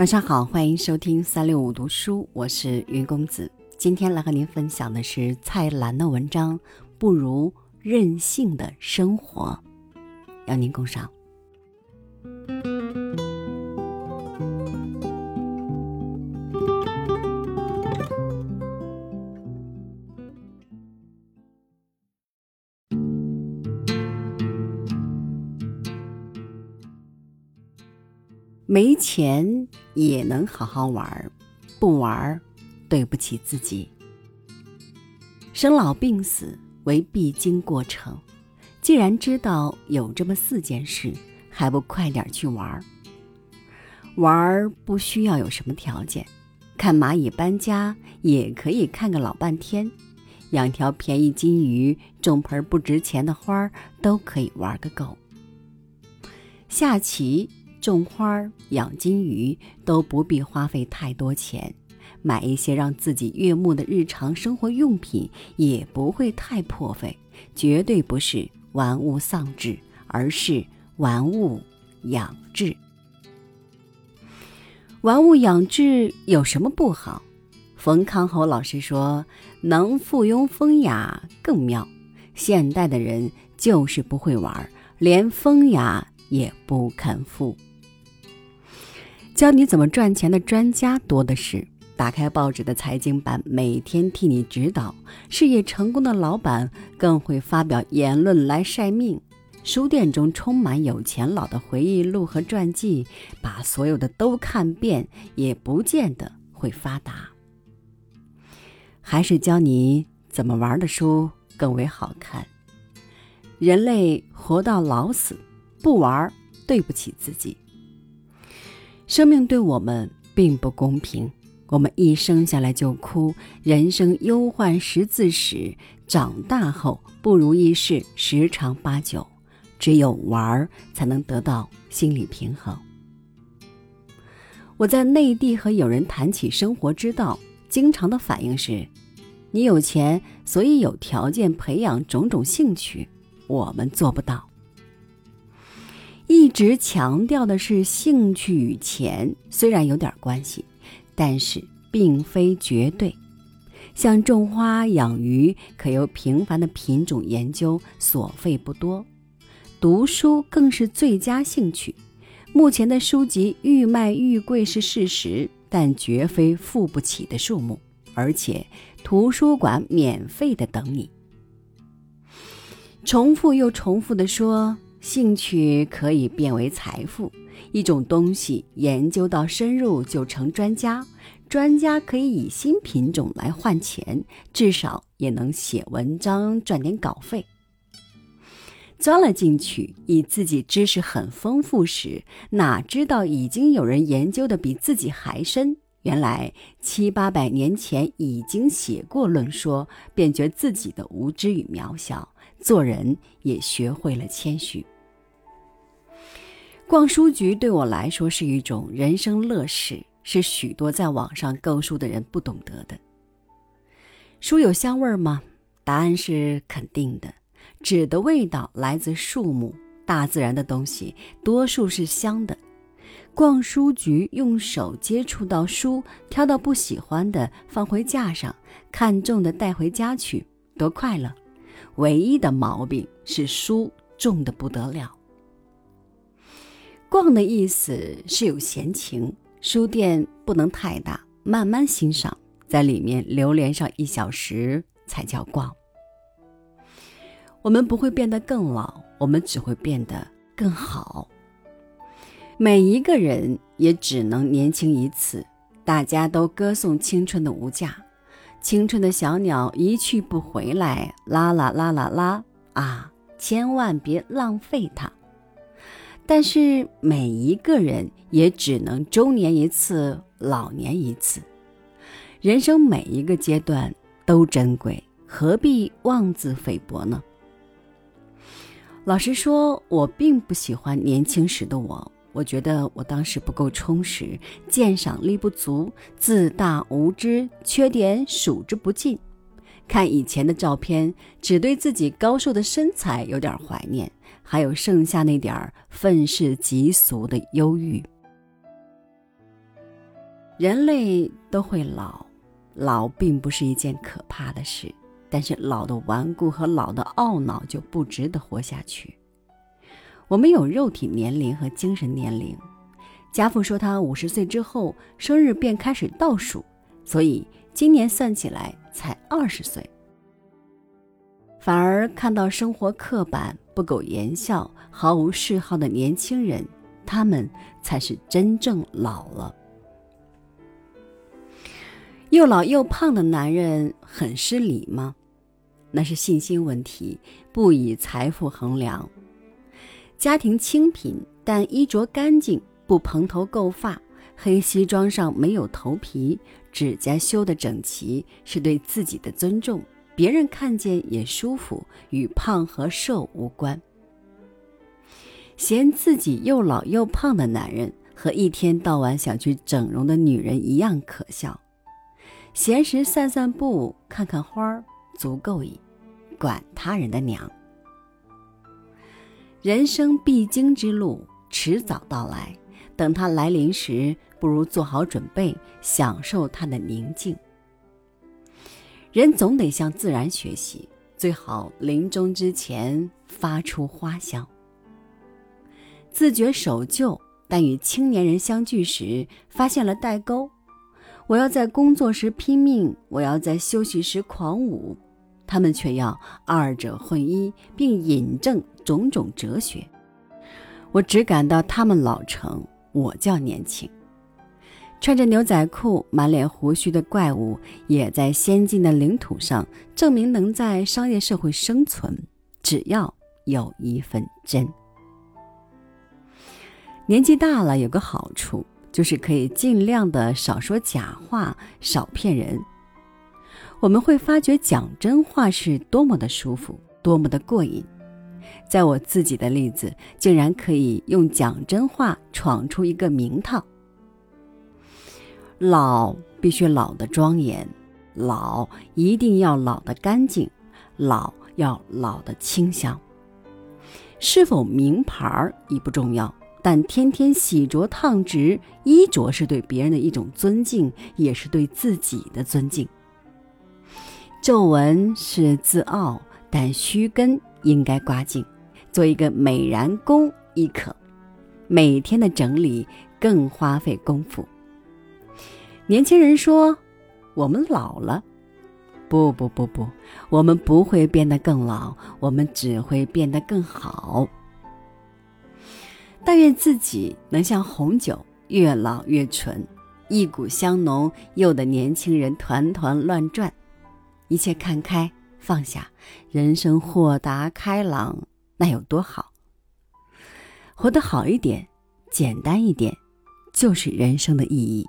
晚上好，欢迎收听三六五读书，我是云公子。今天来和您分享的是蔡澜的文章《不如任性的生活》，邀您共赏。没钱也能好好玩儿不玩儿对不起自己。生老病死为必经过程，既然知道有这么四件事，还不快点去玩儿玩儿不需要有什么条件，看蚂蚁搬家也可以看个老半天，养条便宜金鱼，种盆不值钱的花儿都可以玩个够。下棋。种花、养金鱼都不必花费太多钱，买一些让自己悦目的日常生活用品也不会太破费，绝对不是玩物丧志，而是玩物养志。玩物养志有什么不好？冯康侯老师说：“能附庸风雅更妙。”现代的人就是不会玩，连风雅也不肯附。教你怎么赚钱的专家多的是，打开报纸的财经版，每天替你指导；事业成功的老板更会发表言论来晒命。书店中充满有钱佬的回忆录和传记，把所有的都看遍，也不见得会发达。还是教你怎么玩的书更为好看。人类活到老死，不玩对不起自己。生命对我们并不公平，我们一生下来就哭，人生忧患十字史，长大后不如意事十常八九，只有玩儿才能得到心理平衡。我在内地和友人谈起生活之道，经常的反应是：你有钱，所以有条件培养种种兴趣，我们做不到。一直强调的是兴趣与钱虽然有点关系，但是并非绝对。像种花养鱼，可由平凡的品种研究，所费不多；读书更是最佳兴趣。目前的书籍愈卖愈贵是事实，但绝非付不起的数目，而且图书馆免费的等你。重复又重复的说。兴趣可以变为财富，一种东西研究到深入就成专家，专家可以以新品种来换钱，至少也能写文章赚点稿费。钻了进去，以自己知识很丰富时，哪知道已经有人研究的比自己还深？原来七八百年前已经写过论说，便觉自己的无知与渺小。做人也学会了谦虚。逛书局对我来说是一种人生乐事，是许多在网上购书的人不懂得的。书有香味吗？答案是肯定的。纸的味道来自树木、大自然的东西，多数是香的。逛书局，用手接触到书，挑到不喜欢的放回架上，看中的带回家去，多快乐！唯一的毛病是书重的不得了。逛的意思是有闲情，书店不能太大，慢慢欣赏，在里面流连上一小时才叫逛。我们不会变得更老，我们只会变得更好。每一个人也只能年轻一次，大家都歌颂青春的无价。青春的小鸟一去不回来，啦啦啦啦啦啊！千万别浪费它。但是每一个人也只能中年一次，老年一次。人生每一个阶段都珍贵，何必妄自菲薄呢？老实说，我并不喜欢年轻时的我。我觉得我当时不够充实，鉴赏力不足，自大无知，缺点数之不尽。看以前的照片，只对自己高瘦的身材有点怀念，还有剩下那点儿愤世嫉俗的忧郁。人类都会老，老并不是一件可怕的事，但是老的顽固和老的懊恼就不值得活下去。我们有肉体年龄和精神年龄。家父说他五十岁之后生日便开始倒数，所以今年算起来才二十岁。反而看到生活刻板、不苟言笑、毫无嗜好的年轻人，他们才是真正老了。又老又胖的男人很失礼吗？那是信心问题，不以财富衡量。家庭清贫，但衣着干净，不蓬头垢发，黑西装上没有头皮，指甲修得整齐，是对自己的尊重，别人看见也舒服，与胖和瘦无关。嫌自己又老又胖的男人，和一天到晚想去整容的女人一样可笑。闲时散散步，看看花儿，足够矣。管他人的娘！人生必经之路，迟早到来。等它来临时，不如做好准备，享受它的宁静。人总得向自然学习，最好临终之前发出花香。自觉守旧，但与青年人相聚时，发现了代沟。我要在工作时拼命，我要在休息时狂舞，他们却要二者混一，并引证种种哲学。我只感到他们老成，我较年轻。穿着牛仔裤、满脸胡须的怪物，也在先进的领土上证明能在商业社会生存，只要有一份真。年纪大了有个好处。就是可以尽量的少说假话，少骗人。我们会发觉讲真话是多么的舒服，多么的过瘾。在我自己的例子，竟然可以用讲真话闯出一个名堂。老必须老的庄严，老一定要老的干净，老要老的清香。是否名牌儿已不重要。但天天洗濯烫直衣着是对别人的一种尊敬，也是对自己的尊敬。皱纹是自傲，但须根应该刮净，做一个美髯公亦可。每天的整理更花费功夫。年轻人说：“我们老了。”不不不不，我们不会变得更老，我们只会变得更好。但愿自己能像红酒，越老越醇，一股香浓，诱得年轻人团团乱转。一切看开放下，人生豁达开朗，那有多好？活得好一点，简单一点，就是人生的意义。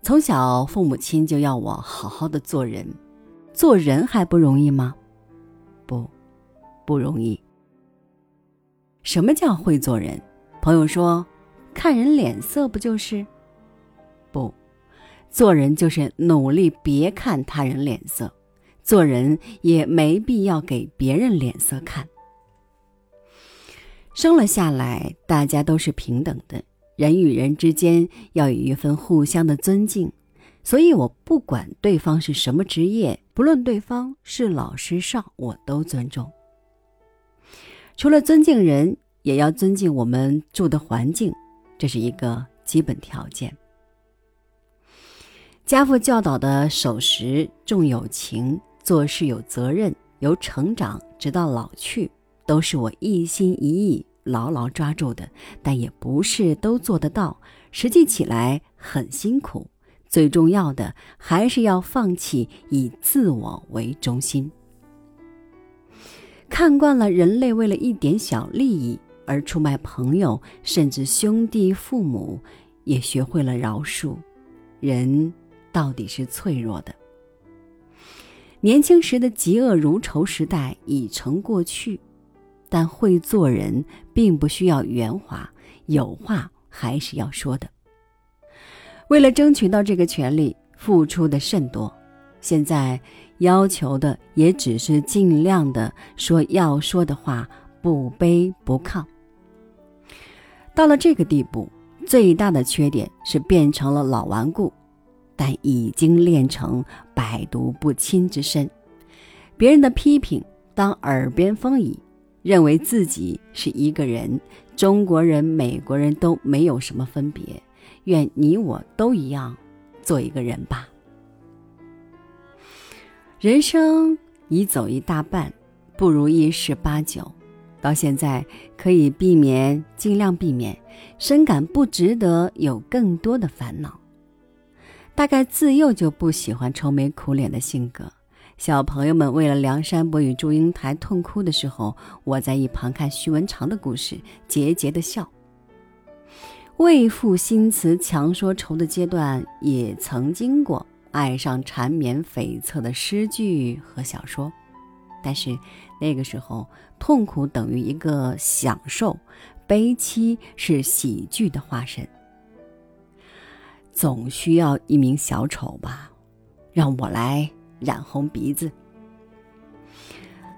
从小父母亲就要我好好的做人，做人还不容易吗？不，不容易。什么叫会做人？朋友说，看人脸色不就是？不，做人就是努力别看他人脸色，做人也没必要给别人脸色看。生了下来，大家都是平等的，人与人之间要有一份互相的尊敬。所以我不管对方是什么职业，不论对方是老是少，我都尊重。除了尊敬人，也要尊敬我们住的环境，这是一个基本条件。家父教导的守时、重友情、做事有责任、由成长，直到老去，都是我一心一意牢牢抓住的。但也不是都做得到，实际起来很辛苦。最重要的还是要放弃以自我为中心。看惯了人类为了一点小利益而出卖朋友，甚至兄弟父母，也学会了饶恕。人到底是脆弱的。年轻时的嫉恶如仇时代已成过去，但会做人并不需要圆滑，有话还是要说的。为了争取到这个权利，付出的甚多。现在。要求的也只是尽量的说要说的话，不卑不亢。到了这个地步，最大的缺点是变成了老顽固，但已经练成百毒不侵之身。别人的批评当耳边风矣，认为自己是一个人，中国人、美国人都没有什么分别。愿你我都一样，做一个人吧。人生已走一大半，不如意十八九。到现在可以避免，尽量避免，深感不值得有更多的烦恼。大概自幼就不喜欢愁眉苦脸的性格。小朋友们为了梁山伯与祝英台痛哭的时候，我在一旁看徐文长的故事，桀桀的笑。为赋新词强说愁的阶段也曾经过，爱上缠绵悱恻的诗句和小说。但是那个时候，痛苦等于一个享受，悲戚是喜剧的化身。总需要一名小丑吧，让我来染红鼻子，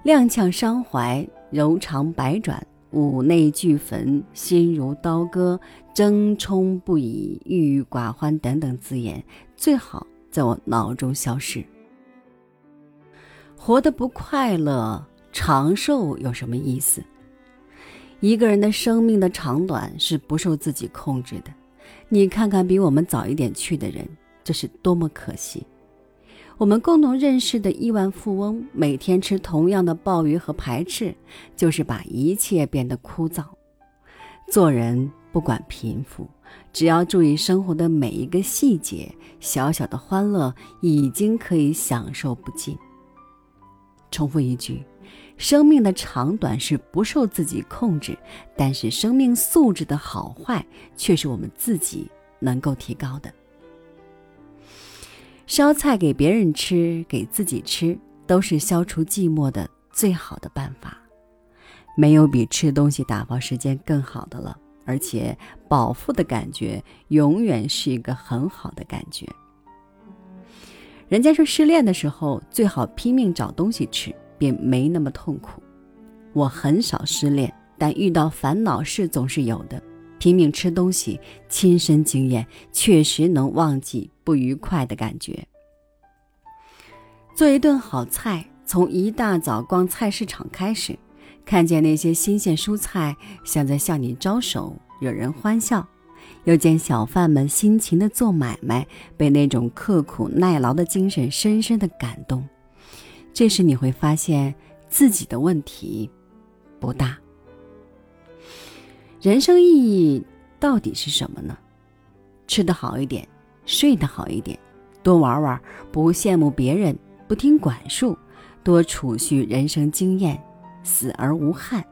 踉跄伤怀，柔肠百转，五内俱焚，心如刀割，争冲不已，郁郁寡欢等等字眼，最好在我脑中消失。活得不快乐，长寿有什么意思？一个人的生命的长短是不受自己控制的。你看看比我们早一点去的人，这是多么可惜！我们共同认识的亿万富翁，每天吃同样的鲍鱼和排翅，就是把一切变得枯燥。做人不管贫富，只要注意生活的每一个细节，小小的欢乐已经可以享受不尽。重复一句，生命的长短是不受自己控制，但是生命素质的好坏却是我们自己能够提高的。烧菜给别人吃，给自己吃，都是消除寂寞的最好的办法。没有比吃东西打发时间更好的了，而且饱腹的感觉永远是一个很好的感觉。人家说失恋的时候最好拼命找东西吃，便没那么痛苦。我很少失恋，但遇到烦恼事总是有的。拼命吃东西，亲身经验确实能忘记不愉快的感觉。做一顿好菜，从一大早逛菜市场开始，看见那些新鲜蔬菜，像在向你招手，惹人欢笑。又见小贩们辛勤的做买卖，被那种刻苦耐劳的精神深深的感动。这时你会发现自己的问题不大。人生意义到底是什么呢？吃得好一点，睡得好一点，多玩玩，不羡慕别人，不听管束，多储蓄人生经验，死而无憾，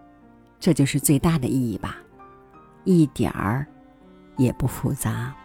这就是最大的意义吧。一点儿。也不复杂。